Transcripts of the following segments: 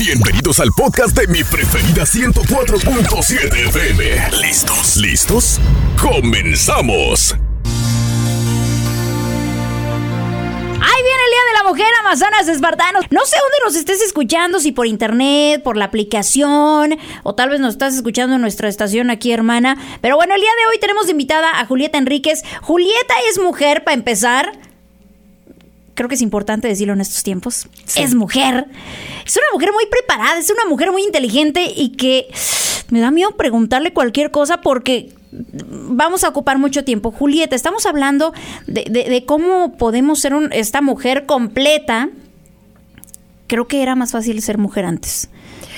Bienvenidos al podcast de mi preferida 104.7 FM. ¿Listos? ¿Listos? ¡Comenzamos! Ahí viene el Día de la Mujer, Amazonas Espartanos. No sé dónde nos estés escuchando, si por internet, por la aplicación, o tal vez nos estás escuchando en nuestra estación aquí, hermana. Pero bueno, el día de hoy tenemos invitada a Julieta Enríquez. Julieta es mujer, para empezar creo que es importante decirlo en estos tiempos, es mujer. Es una mujer muy preparada, es una mujer muy inteligente y que me da miedo preguntarle cualquier cosa porque vamos a ocupar mucho tiempo. Julieta, estamos hablando de, cómo podemos ser esta mujer completa. Creo que era más fácil ser mujer antes.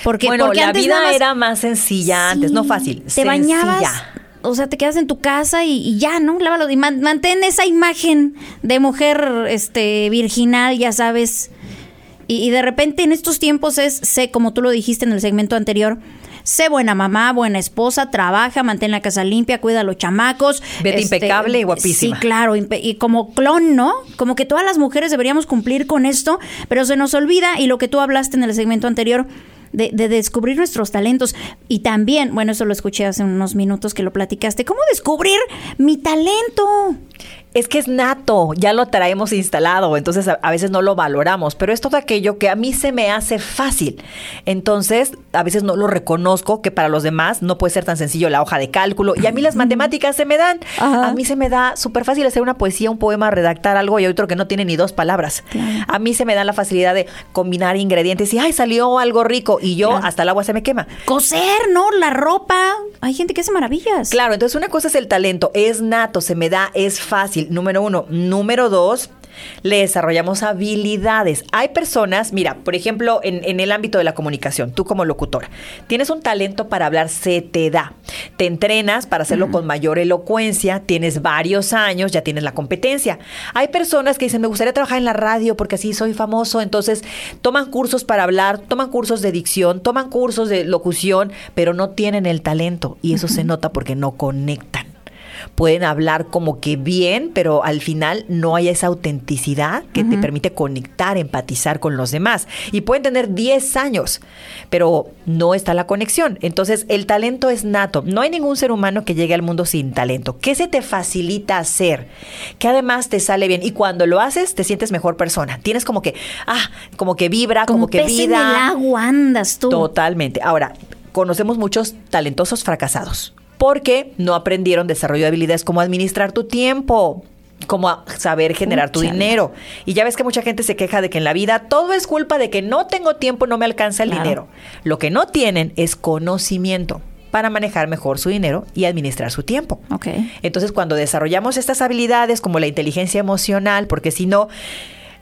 Porque, bueno, la vida era más sencilla antes, no fácil. Te bañabas o sea, te quedas en tu casa y, ya, ¿no? Lávalo y mantén esa imagen de mujer este virginal, ya sabes. Y, de repente en estos tiempos es, sé, como tú lo dijiste en el segmento anterior, sé buena mamá, buena esposa, trabaja, mantén la casa limpia, cuida a los chamacos. Vete este, impecable y guapísima. Sí, claro, y como clon, ¿no? Como que todas las mujeres deberíamos cumplir con esto, pero se nos olvida y lo que tú hablaste en el segmento anterior, de, descubrir nuestros talentos. Y también, bueno, eso lo escuché hace unos minutos que lo platicaste, ¿cómo descubrir mi talento? Es que es nato, ya lo traemos instalado, entonces a, veces no lo valoramos, pero es todo aquello que a mí se me hace fácil. Entonces, a veces no lo reconozco, que para los demás no puede ser tan sencillo la hoja de cálculo. Y a mí las matemáticas se me dan. A mí se me da súper fácil hacer una poesía, un poema, redactar algo y otro que no tiene ni dos palabras. A mí se me da la facilidad de combinar ingredientes y, ay, salió algo rico y yo hasta el agua se me quema. Coser, ¿no? La ropa. Hay gente que hace maravillas. Claro, entonces una cosa es el talento, es nato, se me da, es fácil número uno. Número dos, le desarrollamos habilidades. Hay personas, mira, por ejemplo, en, el ámbito de la comunicación, tú como locutora, tienes un talento para hablar, se te da. Te entrenas para hacerlo con mayor elocuencia, tienes varios años, ya tienes la competencia. Hay personas que dicen, me gustaría trabajar en la radio porque así soy famoso, entonces toman cursos para hablar, toman cursos de dicción, toman cursos de locución, pero no tienen el talento y eso se nota porque no conectan pueden hablar como que bien, pero al final no hay esa autenticidad que te permite conectar, empatizar con los demás. Y pueden tener 10 años, pero no está la conexión. Entonces, el talento es nato. No hay ningún ser humano que llegue al mundo sin talento. ¿Qué se te facilita hacer? Que además te sale bien. Y cuando lo haces, te sientes mejor persona. Tienes como que, ah, como que vibra, como, que vida. En el agua andas tú. Totalmente. Ahora, conocemos muchos talentosos fracasados porque no aprendieron desarrollo de habilidades como administrar tu tiempo, como saber generar tu dinero. Y ya ves que mucha gente se queja de que en la vida todo es culpa de que no tengo tiempo, no me alcanza el dinero. Lo que no tienen es conocimiento para manejar mejor su dinero y administrar su tiempo. Entonces, cuando desarrollamos estas habilidades como la inteligencia emocional, porque si no,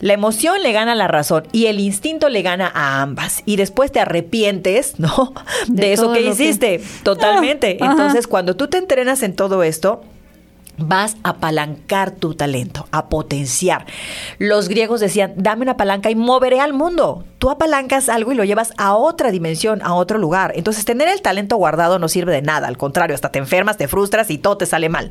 la emoción le gana a la razón y el instinto le gana a ambas. Y después te arrepientes, ¿no? De, eso que hiciste. Totalmente. Ah, Entonces, cuando tú te entrenas en todo esto, vas a apalancar tu talento, a potenciar. Los griegos decían, dame una palanca y moveré al mundo. Tú apalancas algo y lo llevas a otra dimensión, a otro lugar. Entonces, tener el talento guardado no sirve de nada. Al contrario, hasta te enfermas, te frustras y todo te sale mal.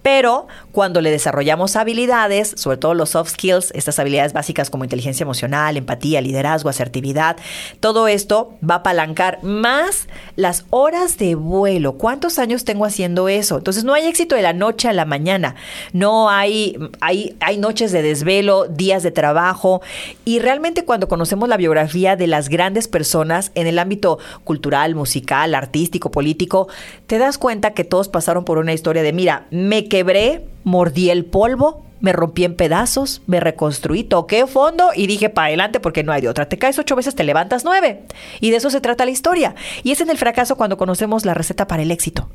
Pero cuando le desarrollamos habilidades, sobre todo los soft skills, estas habilidades básicas como inteligencia emocional, empatía, liderazgo, asertividad, todo esto va a apalancar más las horas de vuelo. ¿Cuántos años tengo haciendo eso? Entonces, no hay éxito de la noche a mañana. No hay, hay, hay noches de desvelo, días de trabajo. Y realmente cuando conocemos la biografía de las grandes personas en el ámbito cultural, musical, artístico, político, te das cuenta que todos pasaron por una historia de, mira, me quebré, mordí el polvo, me rompí en pedazos, me reconstruí, toqué fondo y dije para adelante porque no hay de otra. Te caes ocho veces, te levantas nueve. Y de eso se trata la historia. Y es en el fracaso cuando conocemos la receta para el éxito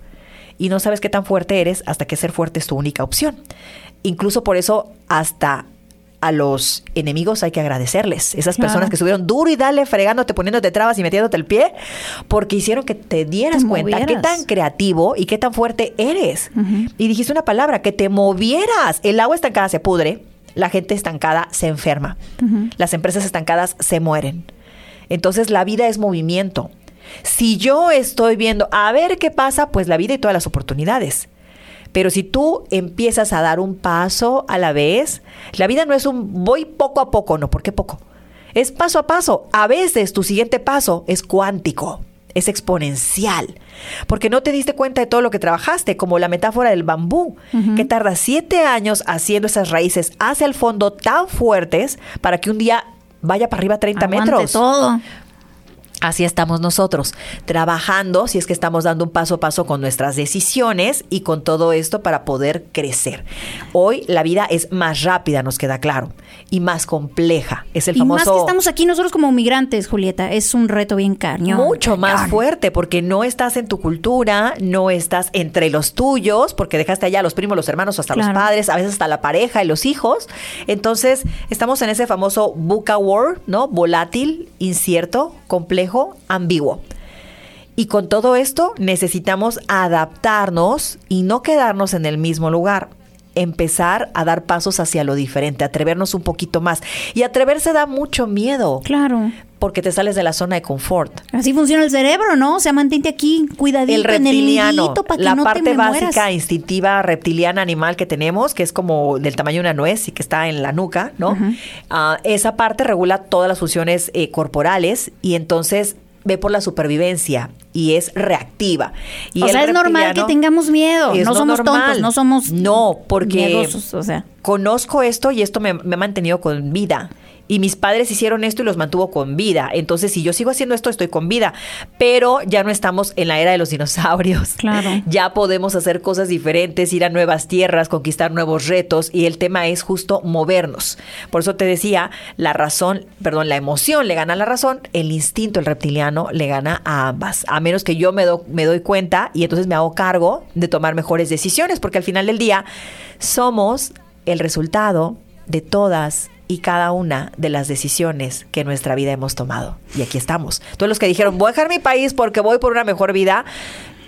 y no sabes qué tan fuerte eres hasta que ser fuerte es tu única opción. Incluso por eso hasta a los enemigos hay que agradecerles. Esas personas que estuvieron duro y dale, fregándote, poniéndote trabas y metiéndote el pie, porque hicieron que te dieras cuenta qué tan creativo y qué tan fuerte eres. Y dijiste una palabra, que te movieras. El agua estancada se pudre, la gente estancada se enferma, las empresas estancadas se mueren. Entonces la vida es movimiento. Si yo estoy viendo a ver qué pasa, pues la vida y todas las oportunidades. Pero si tú empiezas a dar un paso a la vez, la vida no es un voy poco a poco, no, ¿por qué poco? Es paso a paso. A veces tu siguiente paso es cuántico, es exponencial. Porque no te diste cuenta de todo lo que trabajaste, como la metáfora del bambú, que tarda siete años haciendo esas raíces hacia el fondo tan fuertes para que un día vaya para arriba 30 Aguante metros. todo. Así estamos nosotros, trabajando, si es que estamos dando un paso a paso con nuestras decisiones y con todo esto para poder crecer. Hoy la vida es más rápida, nos queda claro, y más compleja. Es el y famoso... más que estamos aquí nosotros como migrantes, Julieta, es un reto bien cañón. Mucho más fuerte porque no estás en tu cultura, no estás entre los tuyos, porque dejaste allá a los primos, los hermanos, hasta Claro. los padres, a veces hasta la pareja y los hijos. Entonces, estamos en ese famoso VUCA world, ¿no? Volátil, incierto, complejo, ambiguo. Y con todo esto necesitamos adaptarnos y no quedarnos en el mismo lugar. Empezar a dar pasos hacia lo diferente, atrevernos un poquito más. Y atreverse da mucho miedo. Claro. Porque te sales de la zona de confort. Así funciona el cerebro, ¿no? O sea, mantente aquí cuidadito el en el reptiliano, para que la no parte te básica, mueras. instintiva, reptiliana, animal que tenemos, que es como del tamaño de una nuez y que está en la nuca, ¿no? Ah, esa parte regula todas las funciones eh, corporales y entonces ve por la supervivencia y es reactiva. Y o sea, es normal que reptiliano tengamos miedo. No somos normal. tontos, no somos No, porque miedosos, o sea. conozco esto y esto me, me ha mantenido con vida. Y mis padres hicieron esto y los mantuvo con vida. Entonces, si yo sigo haciendo esto, estoy con vida. Pero ya no estamos en la era de los dinosaurios. Claro. Ya podemos hacer cosas diferentes, ir a nuevas tierras, conquistar nuevos retos. Y el tema es justo movernos. Por eso te decía, la razón, perdón, la emoción le gana a la razón, el instinto, el reptiliano, le gana a ambas. A menos que yo me, do- me doy cuenta y entonces me hago cargo de tomar mejores decisiones. Porque al final del día, somos el resultado de todas y cada una de las decisiones que en nuestra vida hemos tomado. Y aquí estamos. Todos los que dijeron, voy a dejar mi país porque voy por una mejor vida,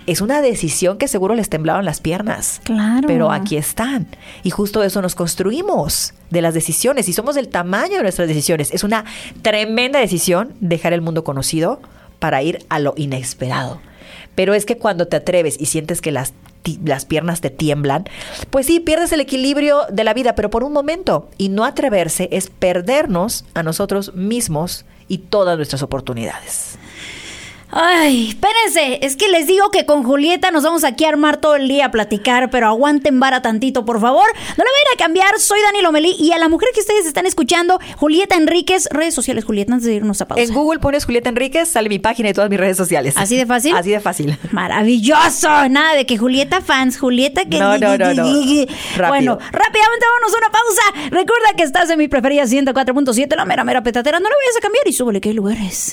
es una decisión que seguro les temblaban las piernas. Claro. Pero aquí están. Y justo eso nos construimos de las decisiones y somos del tamaño de nuestras decisiones. Es una tremenda decisión dejar el mundo conocido para ir a lo inesperado. Pero es que cuando te atreves y sientes que las, las piernas te tiemblan, pues sí, pierdes el equilibrio de la vida, pero por un momento. Y no atreverse es perdernos a nosotros mismos y todas nuestras oportunidades. Ay, espérense, es que les digo que con Julieta nos vamos aquí a armar todo el día a platicar, pero aguanten vara tantito, por favor. No le vayan a cambiar, soy Dani Lomelí y a la mujer que ustedes están escuchando, Julieta Enríquez, redes sociales, Julieta, antes de irnos a pausa. En Google pones Julieta Enríquez, sale mi página y todas mis redes sociales. ¿Así de fácil? Así de fácil. Maravilloso, nada de que Julieta fans, Julieta que... No, no, no. Bueno, rápidamente vámonos a una pausa. Recuerda que estás en mi preferida 104.7, la mera mera petatera. No le vayas a cambiar y súbele que hay lugares.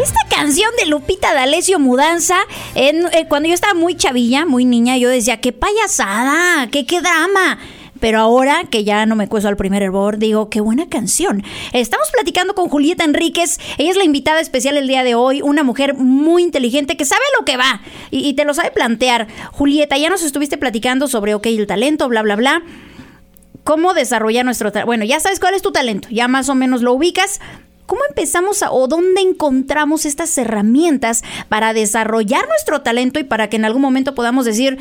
Esta canción de Lupita D'Alessio Mudanza, en- eh, cuando yo estaba muy chavilla, muy niña, yo decía, qué payasada, qué, qué drama. Pero ahora que ya no me cueso al primer hervor, digo, qué buena canción. Estamos platicando con Julieta Enríquez. Ella es la invitada especial el día de hoy, una mujer muy inteligente que sabe lo que va y, y te lo sabe plantear. Julieta, ya nos estuviste platicando sobre, ok, el talento, bla, bla, bla. ¿Cómo desarrollar nuestro talento? Bueno, ya sabes cuál es tu talento, ya más o menos lo ubicas. ¿Cómo empezamos a, o dónde encontramos estas herramientas para desarrollar nuestro talento y para que en algún momento podamos decir,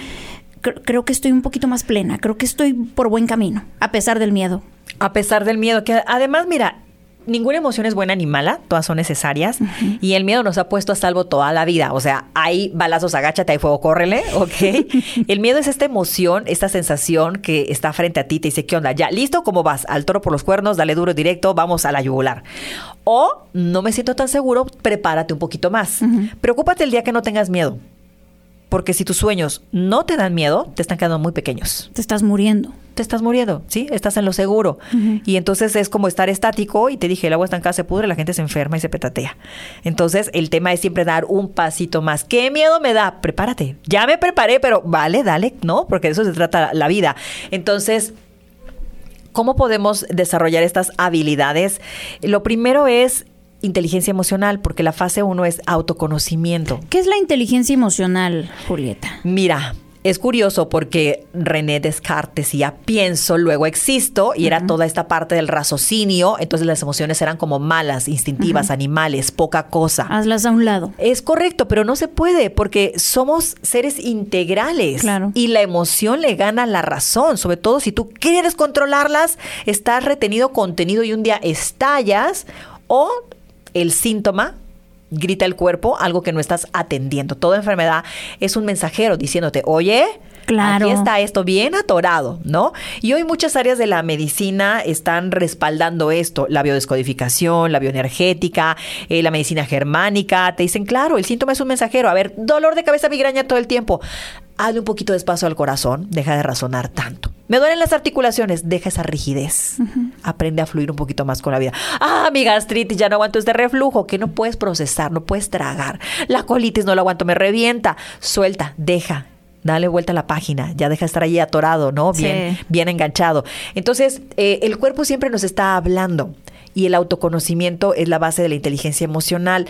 "Cre- creo que estoy un poquito más plena, creo que estoy por buen camino, a pesar del miedo? A pesar del miedo, que además, mira, ninguna emoción es buena ni mala, todas son necesarias. Y el miedo nos ha puesto a salvo toda la vida. O sea, hay balazos, agáchate, hay fuego, córrele, ¿ok? el miedo es esta emoción, esta sensación que está frente a ti, te dice, ¿qué onda? Ya, listo, ¿cómo vas? Al toro por los cuernos, dale duro directo, vamos a la yugular. O, no me siento tan seguro, prepárate un poquito más. Preocúpate el día que no tengas miedo. Porque si tus sueños no te dan miedo, te están quedando muy pequeños Te estás muriendo. Te estás muriendo, ¿sí? Estás en lo seguro. Y entonces es como estar estático y te dije, el agua estancada se pudre, la gente se enferma y se petatea. Entonces el tema es siempre dar un pasito más. ¿Qué miedo me da? Prepárate. Ya me preparé, pero vale, dale, ¿no? Porque de eso se trata la vida. Entonces... ¿Cómo podemos desarrollar estas habilidades? Lo primero es inteligencia emocional, porque la fase uno es autoconocimiento. ¿Qué es la inteligencia emocional, Julieta? Mira, es curioso porque René Descartes decía pienso, luego existo, y era toda esta parte del raciocinio, entonces las emociones eran como malas, instintivas, animales, poca cosa. Hazlas a un lado. Es correcto, pero no se puede porque somos seres integrales Claro. y la emoción le gana a la razón, sobre todo si tú quieres controlarlas, estás retenido contenido y un día estallas o el síntoma grita el cuerpo algo que no estás atendiendo. Toda enfermedad es un mensajero diciéndote, oye, Claro. aquí está esto bien atorado, ¿no? Y hoy muchas áreas de la medicina están respaldando esto, la biodescodificación, la bioenergética, eh, la medicina germánica, te dicen, claro, el síntoma es un mensajero, a ver, dolor de cabeza, migraña todo el tiempo. Hazle un poquito de espacio al corazón, deja de razonar tanto. Me duelen las articulaciones, deja esa rigidez. Aprende a fluir un poquito más con la vida. Ah, mi gastritis, ya no aguanto este reflujo, que no puedes procesar, no puedes tragar. La colitis no la aguanto, me revienta. Suelta, deja. Dale vuelta a la página, ya deja de estar ahí atorado, ¿no? Bien, Sí. bien enganchado. Entonces, eh, el cuerpo siempre nos está hablando y el autoconocimiento es la base de la inteligencia emocional.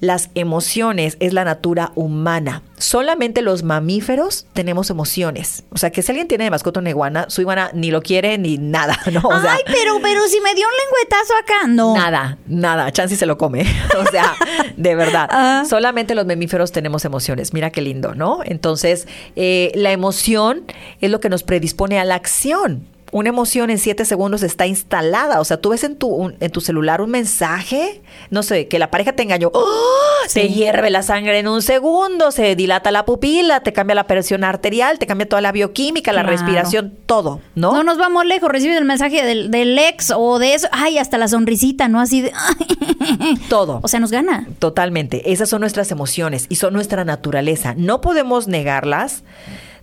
Las emociones es la natura humana. Solamente los mamíferos tenemos emociones. O sea, que si alguien tiene de mascota una iguana, su iguana ni lo quiere ni nada, ¿no? O sea, Ay, pero, pero si me dio un lengüetazo acá, no. Nada, nada. Chansey se lo come. o sea, de verdad. Ah. Solamente los mamíferos tenemos emociones. Mira qué lindo, ¿no? Entonces, eh, la emoción es lo que nos predispone a la acción. Una emoción en siete segundos está instalada. O sea, tú ves en tu, un- en tu celular un mensaje, no sé, que la pareja te engañó. ¡Oh! Te Sí. hierve la sangre en un segundo, se dilata la pupila, te cambia la presión arterial, te cambia toda la bioquímica, la respiración, todo, ¿no? No nos vamos lejos, recibes el mensaje del, del ex o de eso. Ay, hasta la sonrisita, ¿no? Así de. todo. O sea, nos gana. Totalmente. Esas son nuestras emociones y son nuestra naturaleza. No podemos negarlas.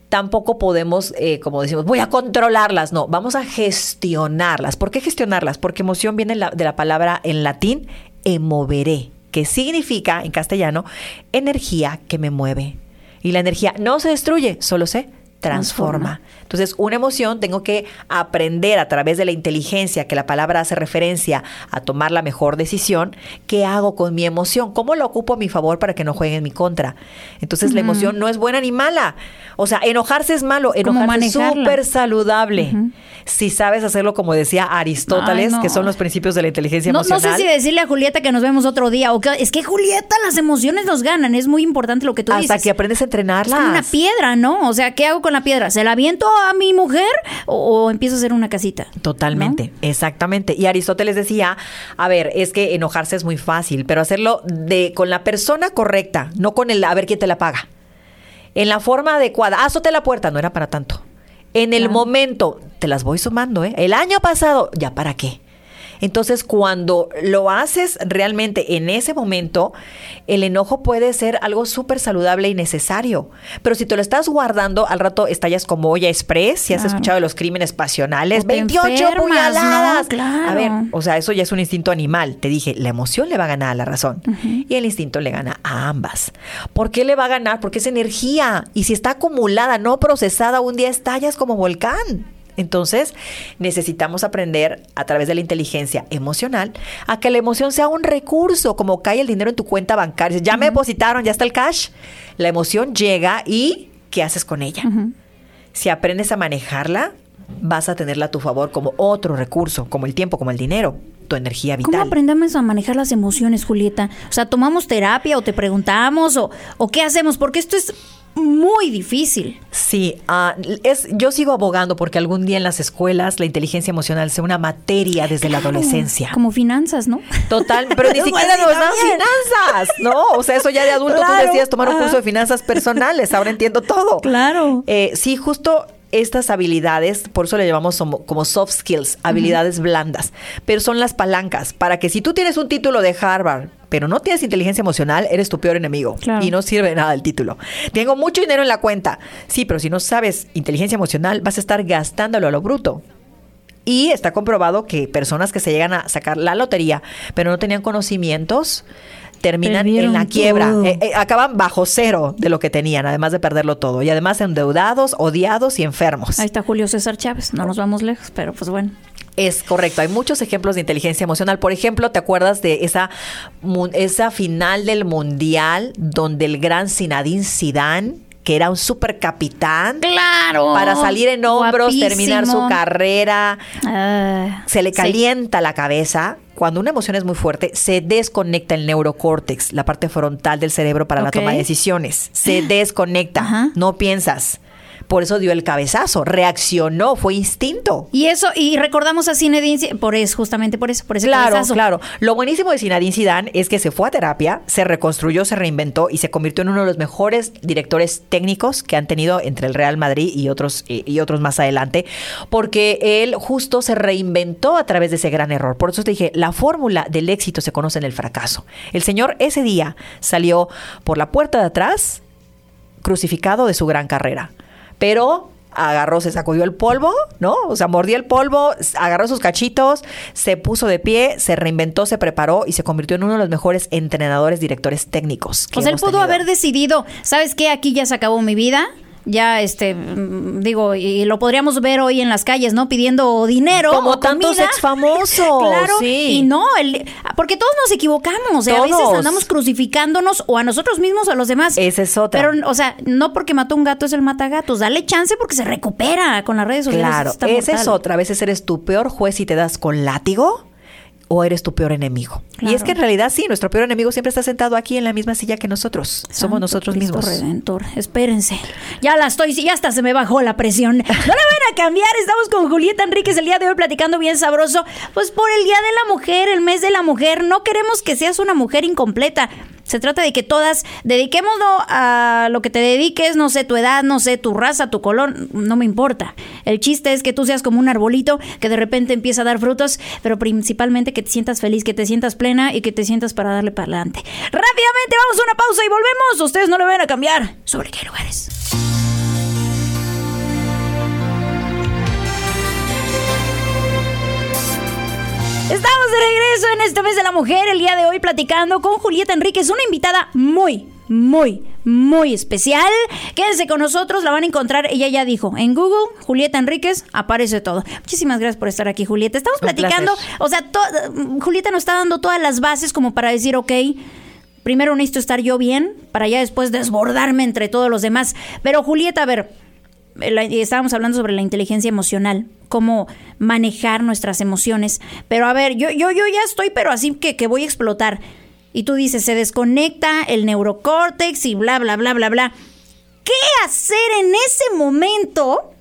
Tampoco podemos, eh, como decimos, voy a controlarlas. No, vamos a gestionarlas. ¿Por qué gestionarlas? Porque emoción viene de la palabra en latín emoveré, que significa en castellano energía que me mueve. Y la energía no se destruye, solo se transforma. Entonces, una emoción tengo que aprender a través de la inteligencia, que la palabra hace referencia a tomar la mejor decisión, ¿qué hago con mi emoción? ¿Cómo lo ocupo a mi favor para que no juegue en mi contra? Entonces, la emoción no es buena ni mala. O sea, enojarse es malo, ¿Cómo enojarse es súper saludable. Si sabes hacerlo como decía Aristóteles, Ay, no. que son los principios de la inteligencia No, no emocional. sé si decirle a Julieta que nos vemos otro día. O que, es que Julieta, las emociones nos ganan. Es muy importante lo que tú hasta dices. que aprendes a Es entrenarlas. como una piedra, ¿no? O sea, ¿qué hago con la piedra? ¿Se la aviento a mi mujer o, o empiezo a hacer una casita? Totalmente, exactamente. Y Aristóteles decía, a ver, es que enojarse es muy fácil, pero hacerlo de con la persona correcta, no con el a ver quién te la paga. En la forma adecuada, azote la puerta, no era para tanto. En el Claro. momento, te las voy sumando, ¿eh? El año pasado, ¿ya para qué? Entonces, cuando lo haces realmente en ese momento, el enojo puede ser algo súper saludable y necesario. Pero si te lo estás guardando, al rato estallas como olla express, si has Claro. escuchado de los crímenes pasionales, O te 28 enfermas, puñaladas. ¿no? Claro. A ver, o sea, eso ya es un instinto animal. Te dije, la emoción le va a ganar a la razón y el instinto le gana a ambas. ¿Por qué le va a ganar? Porque es energía y si está acumulada, no procesada, un día estallas como volcán. Entonces, necesitamos aprender a través de la inteligencia emocional a que la emoción sea un recurso, como cae el dinero en tu cuenta bancaria. Ya me depositaron, ya está el cash. La emoción llega y ¿qué haces con ella? Si aprendes a manejarla, vas a tenerla a tu favor como otro recurso, como el tiempo, como el dinero, tu energía ¿Cómo vital. aprendemos a manejar las emociones, Julieta? O sea, ¿tomamos terapia o te preguntamos o, o qué hacemos? Porque esto es muy difícil. Sí, ah, es, yo sigo abogando porque algún día en las escuelas la inteligencia emocional sea una materia desde la adolescencia. Como finanzas, ¿no? Total, pero ni siquiera nos dan finanzas, ¿no? O sea, eso ya de adulto Claro, tú decías tomar un curso de finanzas personales, ahora entiendo todo. Claro. Eh, sí, justo estas habilidades, por eso le llamamos como, soft skills, habilidades blandas, pero son las palancas para que si tú tienes un título de Harvard, pero no tienes inteligencia emocional, eres tu peor enemigo Claro. y no sirve de nada el título. Tengo mucho dinero en la cuenta, sí, pero si no sabes inteligencia emocional, vas a estar gastándolo a lo bruto. Y está comprobado que personas que se llegan a sacar la lotería, pero no tenían conocimientos, terminan Perdieron en la quiebra. Eh, eh, acaban bajo cero de lo que tenían, además de perderlo todo. Y además endeudados, odiados y enfermos. Ahí está Julio César Chávez. No nos vamos lejos, pero pues bueno. Es correcto, hay muchos ejemplos de inteligencia emocional. Por ejemplo, ¿te acuerdas de esa, esa final del Mundial donde el gran Zinedine Zidane que era un super capitán. Claro. Para salir en hombros, terminar su carrera. Ah, Se le sí. calienta la cabeza. Cuando una emoción es muy fuerte, se desconecta el neurocórtex, la parte frontal del cerebro para la toma de decisiones. Se desconecta. No piensas. Por eso dio el cabezazo. Reaccionó, fue instinto. Y eso, y recordamos a Zinedine, Zidane, por eso, justamente por eso, por ese Claro, cabezazo. claro. Lo buenísimo de Zinedine Zidane es que se fue a terapia, se reconstruyó, se reinventó y se convirtió en uno de los mejores directores técnicos que han tenido entre el Real Madrid y otros y, y otros más adelante, porque él justo se reinventó a través de ese gran error. Por eso te dije, la fórmula del éxito se conoce en el fracaso. El señor ese día salió por la puerta de atrás crucificado de su gran carrera. Pero agarró, se sacudió el polvo, ¿no? O sea, mordió el polvo, agarró sus cachitos, se puso de pie, se reinventó, se preparó y se convirtió en uno de los mejores entrenadores, directores técnicos. sea, él pudo tenido. haber decidido, ¿sabes qué? Aquí ya se acabó mi vida. Ya, este, mm, digo, y lo podríamos ver hoy en las calles, ¿no? Pidiendo dinero. Como o tantos comida. exfamosos, Claro. sí. Y no, el- porque todos nos equivocamos. ¿eh? A veces Todos. andamos crucificándonos o a nosotros mismos o a los demás. Esa es otra. Pero, o sea, no porque mató un gato es el matagatos. Dale chance porque se recupera con las redes sociales. Claro, esa es otra. A veces eres tu peor juez y te das con látigo o eres tu peor enemigo. Y es que en realidad sí, nuestro peor enemigo siempre está sentado aquí en la misma silla que nosotros. Somos nosotros Cristo mismos. Redentor. Espérense. Ya la estoy, ya hasta se me bajó la presión. No la van a cambiar. Estamos con Julieta Enríquez el día de hoy platicando bien sabroso. Pues por el Día de la Mujer, el mes de la mujer. No queremos que seas una mujer incompleta. Se trata de que todas dediquémonos a lo que te dediques, no sé tu edad, no sé tu raza, tu color, no me importa. El chiste es que tú seas como un arbolito que de repente empieza a dar frutos, pero principalmente que te sientas feliz, que te sientas plena y que te sientas para darle para adelante. Rápidamente vamos a una pausa y volvemos. Ustedes no le van a cambiar. ¿Sobre qué lugares? Estamos de regreso en este mes de la mujer el día de hoy platicando con Julieta Enríquez, una invitada muy, muy, muy especial. Quédense con nosotros, la van a encontrar. Ella ya dijo en Google, Julieta Enríquez, aparece todo. Muchísimas gracias por estar aquí, Julieta. Estamos Un platicando, placer. o sea, Julieta nos está dando todas las bases como para decir, ok. Primero necesito estar yo bien para ya después desbordarme entre todos los demás. Pero Julieta, a ver, estábamos hablando sobre la inteligencia emocional, cómo manejar nuestras emociones. Pero a ver, yo, yo, yo ya estoy, pero así que, que voy a explotar. Y tú dices, se desconecta el neurocórtex y bla, bla, bla, bla, bla. ¿Qué hacer en ese momento?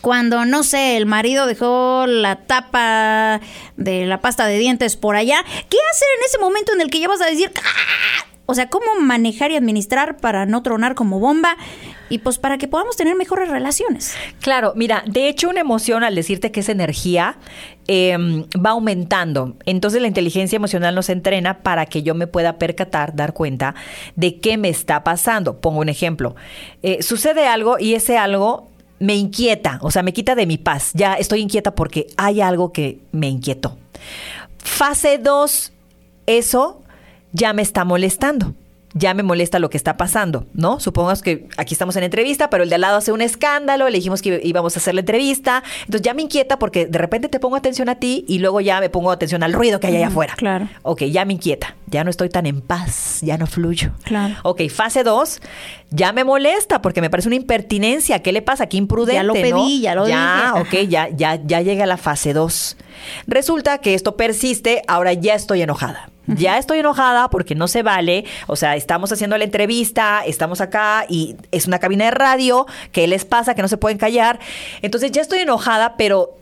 Cuando, no sé, el marido dejó la tapa de la pasta de dientes por allá, ¿qué hacer en ese momento en el que ya vas a decir, "Ah"? O sea, cómo manejar y administrar para no tronar como bomba y pues para que podamos tener mejores relaciones? Claro, mira, de hecho una emoción al decirte que es energía eh, va aumentando. Entonces la inteligencia emocional nos entrena para que yo me pueda percatar, dar cuenta de qué me está pasando. Pongo un ejemplo. Eh, sucede algo y ese algo me inquieta, o sea, me quita de mi paz. Ya estoy inquieta porque hay algo que me inquietó. Fase 2, eso ya me está molestando. Ya me molesta lo que está pasando, ¿no? Supongamos que aquí estamos en entrevista, pero el de al lado hace un escándalo, le dijimos que íbamos a hacer la entrevista. Entonces ya me inquieta porque de repente te pongo atención a ti y luego ya me pongo atención al ruido que hay allá afuera. claro. Ok, ya me inquieta. Ya no estoy tan en paz, ya no fluyo. Claro. Ok, fase 2, ya me molesta porque me parece una impertinencia. ¿Qué le pasa? Qué imprudente. Ya lo ¿no? pedí, ya lo Ya, dije. ok, ya, ya, ya llega la fase 2. Resulta que esto persiste, ahora ya estoy enojada. Ya estoy enojada porque no se vale. O sea, estamos haciendo la entrevista, estamos acá y es una cabina de radio. ¿Qué les pasa? Que no se pueden callar. Entonces ya estoy enojada, pero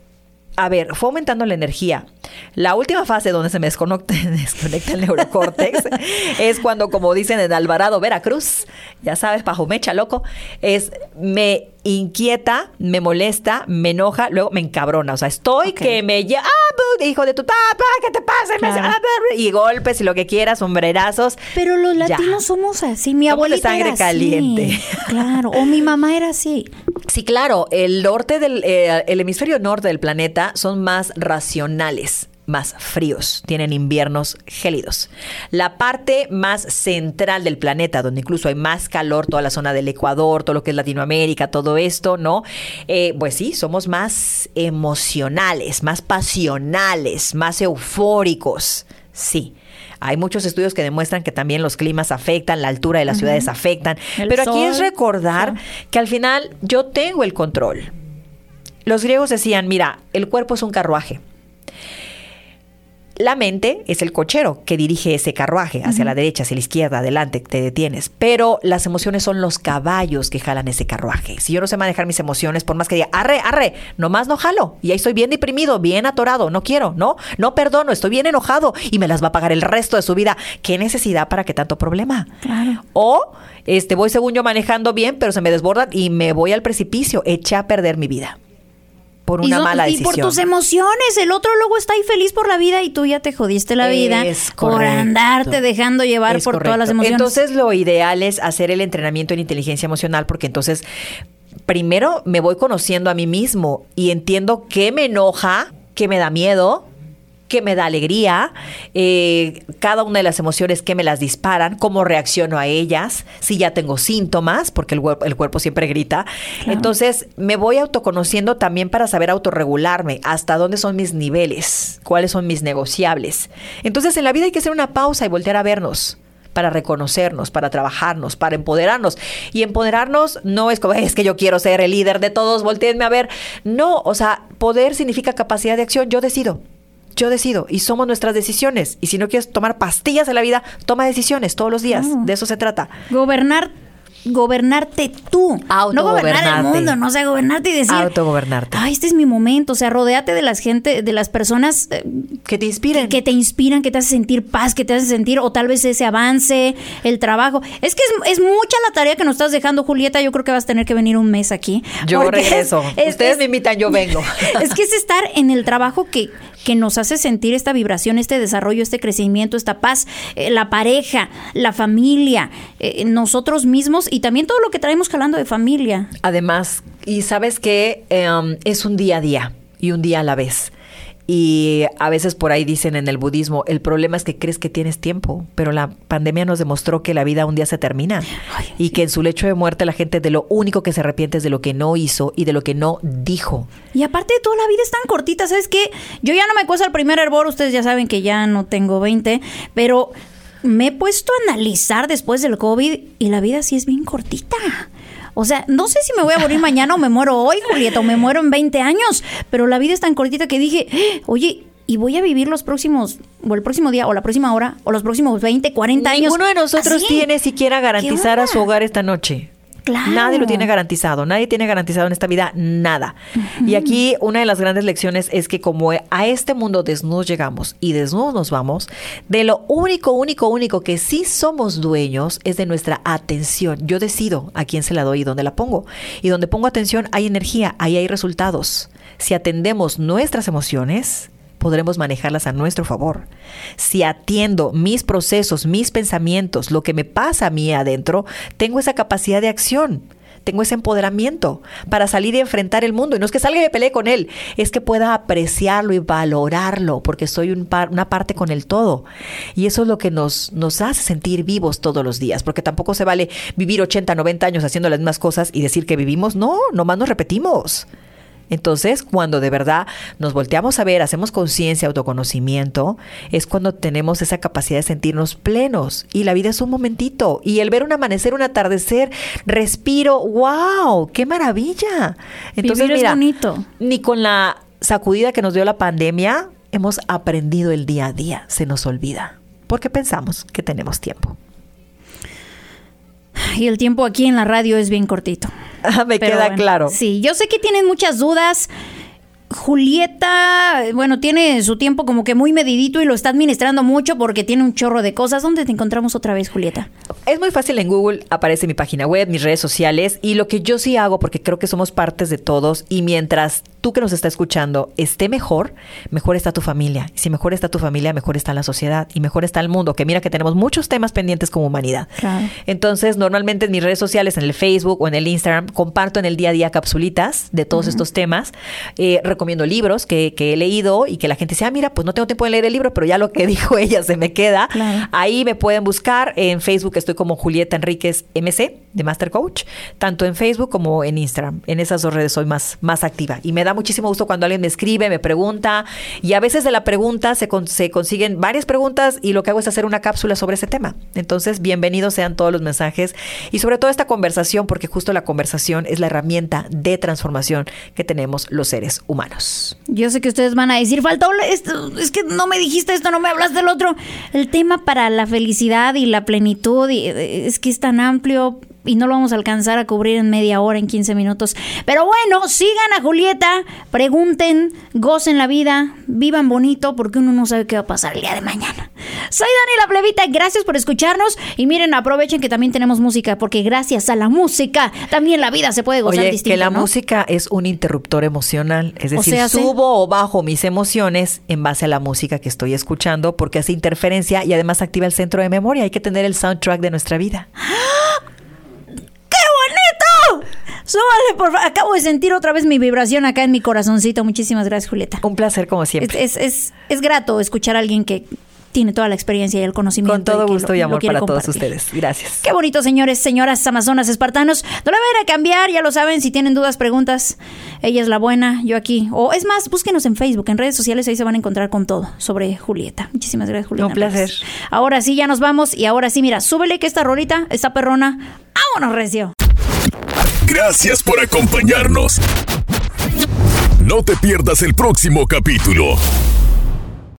a ver, fue aumentando la energía. La última fase donde se me desconecta, desconecta el neurocórtex es cuando, como dicen en Alvarado, Veracruz, ya sabes, bajo mecha loco, es me inquieta, me molesta, me enoja, luego me encabrona. O sea, estoy que me llama, ah, hijo de tu papá, ¿qué te pasa? Claro. ah, y golpes y lo que quieras, sombrerazos. Pero los Ya. latinos somos así. Mi Somos de abuelita sangre era caliente. así. Claro. O mi mamá era así. Sí, claro, el norte del eh, el hemisferio norte del planeta son más racionales, más fríos, tienen inviernos gélidos. La parte más central del planeta, donde incluso hay más calor, toda la zona del Ecuador, todo lo que es Latinoamérica, todo esto, ¿no? Eh, pues sí, somos más emocionales, más pasionales, más eufóricos. Sí. Hay muchos estudios que demuestran que también los climas afectan, la altura de las ciudades afectan. El Pero aquí es recordar que al final yo tengo el control. Los griegos decían, mira, el cuerpo es un carruaje. La mente es el cochero que dirige ese carruaje hacia la derecha, hacia la izquierda, adelante, te detienes. Pero las emociones son los caballos que jalan ese carruaje. Si yo no sé manejar mis emociones, por más que diga, arre, arre, nomás no jalo. Y ahí estoy bien deprimido, bien atorado, no quiero, no, no perdono, estoy bien enojado y me las va a pagar el resto de su vida. ¿Qué necesidad para qué tanto problema? Claro. O este, voy según yo manejando bien, pero se me desbordan y me voy al precipicio. Eché a perder mi vida por una y, so- mala y decisión. por tus emociones. El otro luego está ahí feliz por la vida y tú ya te jodiste la vida Es por correcto. andarte dejando llevar Es por todas las emociones. Entonces lo ideal es hacer el entrenamiento en inteligencia emocional porque entonces primero me voy conociendo a mí mismo y entiendo qué me enoja, qué me da miedo, qué me da alegría, eh, cada una de las emociones que me las disparan, cómo reacciono a ellas, si ya tengo síntomas, porque el, el cuerpo siempre grita. Entonces me voy autoconociendo también para saber autorregularme, hasta dónde son mis niveles, cuáles son mis negociables. Entonces en la vida hay que hacer una pausa y voltear a vernos para reconocernos, para trabajarnos, para empoderarnos. Y empoderarnos no es como, es que yo quiero ser el líder de todos, volteenme a ver. No, o sea, poder significa capacidad de acción. Yo decido. Yo decido y somos nuestras decisiones. Y si no quieres tomar pastillas en la vida, toma decisiones todos los días. De eso se trata. Gobernar, gobernarte tú. No gobernar el mundo, no o sea, gobernarte y decir. Autogobernarte. Ay, este es mi momento. O sea, rodeate de las gente, de las personas eh, Que te inspiren. que te inspiran, que te hacen sentir paz, que te hacen sentir, o tal vez ese avance, el trabajo. Es que es, es mucha la tarea que nos estás dejando, Julieta. Yo creo que vas a tener que venir un mes aquí. yo regreso. es- Ustedes es- me invitan, yo vengo. es que es estar en el trabajo que, que nos hace sentir esta vibración, este desarrollo, este crecimiento, esta paz, eh, la pareja, la familia, eh, nosotros mismos y también todo lo que traemos jalando de familia. Además, y sabes que em, es un día a día y un día a la vez. Y a veces por ahí dicen en el budismo, el problema es que crees que tienes tiempo, pero la pandemia nos demostró que la vida un día se termina Ay, y que en su lecho de muerte la gente de lo único que se arrepiente es de lo que no hizo y de lo que no dijo. Y aparte de todo, la vida es tan cortita, ¿sabes qué? Yo ya no me cuesta el primer hervor, ustedes ya saben que ya no tengo 20, pero me he puesto a analizar después del COVID y la vida sí es bien cortita. O sea, no sé si me voy a morir mañana o me muero hoy, Julieta, o me muero en 20 años, pero la vida es tan cortita que dije, "Eh, oye, y voy a vivir los próximos, o el próximo día, o la próxima hora, o los próximos 20, 40 años. Ninguno de nosotros así. tiene siquiera garantizar a su hogar esta noche. Claro. Nadie lo tiene garantizado, nadie tiene garantizado en esta vida nada. Y aquí una de las grandes lecciones es que como a este mundo desnudos llegamos y desnudos nos vamos, de lo único, único, único que sí somos dueños es de nuestra atención. Yo decido a quién se la doy y dónde la pongo. Y donde pongo atención hay energía, ahí hay resultados. Si atendemos nuestras emociones, podremos manejarlas a nuestro favor. Si atiendo mis procesos, mis pensamientos, lo que me pasa a mí adentro, tengo esa capacidad de acción. Tengo ese empoderamiento para salir y enfrentar el mundo. Y no es que salga y me pelee con él, es que pueda apreciarlo y valorarlo, porque soy un par- una parte con el todo. Y eso es lo que nos, nos hace sentir vivos todos los días, porque tampoco se vale vivir 80, 90 años haciendo las mismas cosas y decir que vivimos. No, nomás nos repetimos. Entonces, cuando de verdad nos volteamos a ver, hacemos conciencia, autoconocimiento, es cuando tenemos esa capacidad de sentirnos plenos. Y la vida es un momentito. Y el ver un amanecer, un atardecer, respiro, wow, qué maravilla. Entonces, Vivir es mira, bonito. ni con la sacudida que nos dio la pandemia, hemos aprendido el día a día. Se nos olvida. Porque pensamos que tenemos tiempo. Y el tiempo aquí en la radio es bien cortito. Me Pero queda bueno, claro. Sí, yo sé que tienen muchas dudas. Julieta, bueno, tiene su tiempo como que muy medidito y lo está administrando mucho porque tiene un chorro de cosas. ¿Dónde te encontramos otra vez, Julieta? Es muy fácil en Google, aparece mi página web, mis redes sociales y lo que yo sí hago, porque creo que somos partes de todos y mientras tú que nos está escuchando esté mejor, mejor está tu familia. Y si mejor está tu familia, mejor está la sociedad y mejor está el mundo, que mira que tenemos muchos temas pendientes como humanidad. Claro. Entonces, normalmente en mis redes sociales, en el Facebook o en el Instagram, comparto en el día a día capsulitas de todos estos temas. Eh, recomiendo libros que, que he leído y que la gente dice, ah, mira, pues no tengo tiempo de leer el libro, pero ya lo que dijo ella se me queda. Claro. Ahí me pueden buscar. En Facebook estoy como Julieta Enríquez MC de Master Coach, tanto en Facebook como en Instagram. En esas dos redes soy más, más activa. Y me da muchísimo gusto cuando alguien me escribe, me pregunta y a veces de la pregunta se, se consiguen varias preguntas y lo que hago es hacer una cápsula sobre ese tema. Entonces, bienvenidos sean todos los mensajes y sobre todo esta conversación, porque justo la conversación es la herramienta de transformación que tenemos los seres humanos. Yo sé que ustedes van a decir, faltó esto, es que no me dijiste esto, no me hablaste del otro. El tema para la felicidad y la plenitud eh, es que es tan amplio y no lo vamos a alcanzar a cubrir en media hora, en 15 minutos. Pero bueno, sigan a Julieta, pregunten, gocen la vida, vivan bonito, porque uno no sabe qué va a pasar el día de mañana. Soy Dani la Plebita, gracias por escucharnos y miren, aprovechen que también tenemos música, porque gracias a la música también la vida se puede gozar Oye, distinto. que la música es un interruptor emocional, es decir, subo o bajo mis emociones en base a la música que estoy escuchando, porque hace interferencia y además activa el centro de memoria. Hay que tener el soundtrack de nuestra vida. bonito! Súbale, por favor. Acabo de sentir otra vez mi vibración acá en mi corazoncito. Muchísimas gracias, Julieta. Un placer, como siempre. Es, es, es, grato escuchar a alguien que tiene toda la experiencia y el conocimiento. Con todo gusto y amor para todos ustedes. Gracias. Qué bonito, señores, señoras, amazonas, espartanos. No le vayan a cambiar, ya lo saben. Si tienen dudas, preguntas, ella es la buena, yo aquí. O es más, búsquenos en Facebook, en redes sociales, ahí se van a encontrar con todo sobre Julieta. Muchísimas gracias, Julieta. Un placer. Ahora sí, ya nos vamos y ahora sí, mira, súbele que esta rolita, esta perrona, vámonos, recio. Gracias por acompañarnos. No te pierdas el próximo capítulo.